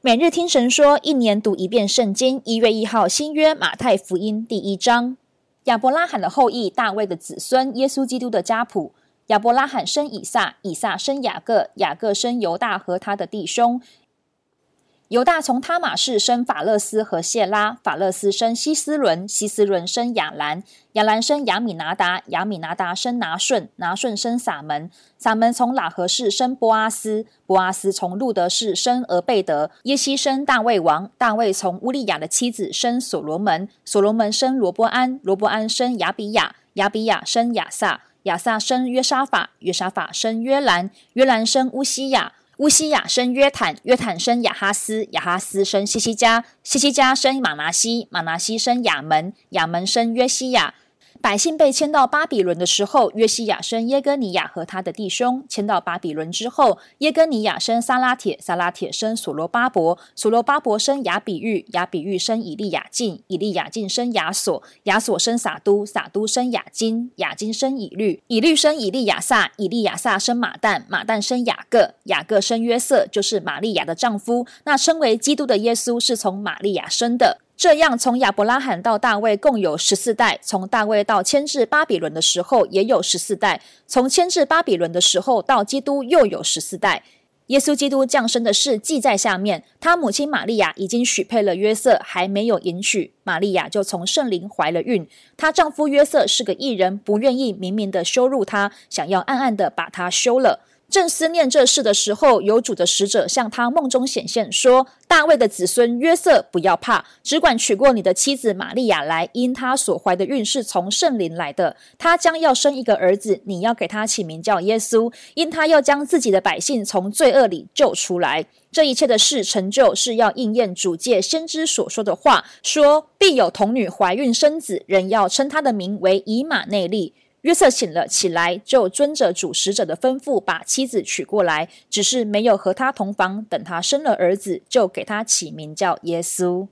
每日听神说，一年读一遍圣经。一月一号，新约马太福音第一章。亚伯拉罕的后裔，大卫的子孙，耶稣基督的家谱。亚伯拉罕生以撒，以撒生雅各，雅各生犹大和他的弟兄。犹大从他马士生法勒斯和谢拉，法勒斯生希斯伦，希斯伦生亚兰，亚兰生亚米拿达，亚米拿达生拿顺，拿顺生撒门，撒门从喇合士生波阿斯，波阿斯从路德士生俄贝德，耶西生大卫王，大卫从乌利亚的妻子生所罗门，所罗门生罗波安，罗波安生亚比亚，亚比亚生亚撒，亚撒生约沙法，约沙法生约兰，约兰生乌西亚。乌西亚生约坦，约坦生亚哈斯，亚哈斯生西西加，西西加生马拿西，马拿西生亚门，亚门生约西亚。百姓被迁到巴比伦的时候，约西亚生耶根尼亚和他的弟兄；迁到巴比伦之后，耶根尼亚生撒拉铁，撒拉铁生所罗巴伯，所罗巴伯生亚比玉，雅比玉生以利亚敬，以利亚敬生亚索，亚索生撒都，撒都生亚金，亚金生以律，以律生以利亚撒，以利亚撒生马旦，马旦生雅各，雅各生约瑟，就是玛利亚的丈夫。那称为基督的耶稣是从玛利亚生的。这样，从亚伯拉罕到大卫共有十四代；从大卫到迁至巴比伦的时候也有十四代；从迁至巴比伦的时候到基督又有十四代。耶稣基督降生的事记在下面：他母亲玛利亚已经许配了约瑟，还没有迎娶，玛利亚就从圣灵怀了孕。她丈夫约瑟是个异人，不愿意明明的羞辱她，想要暗暗的把她休了。正思念这事的时候，有主的使者向他梦中显现，说：“大卫的子孙约瑟，不要怕，只管娶过你的妻子玛利亚来，因他所怀的孕是从圣灵来的。他将要生一个儿子，你要给他起名叫耶稣，因他要将自己的百姓从罪恶里救出来。这一切的事成就，是要应验主借先知所说的话，说必有童女怀孕生子，人要称他的名为以马内利。”约瑟醒了起来，就遵着主使者的吩咐，把妻子娶过来，只是没有和他同房。等他生了儿子，就给他起名叫耶稣。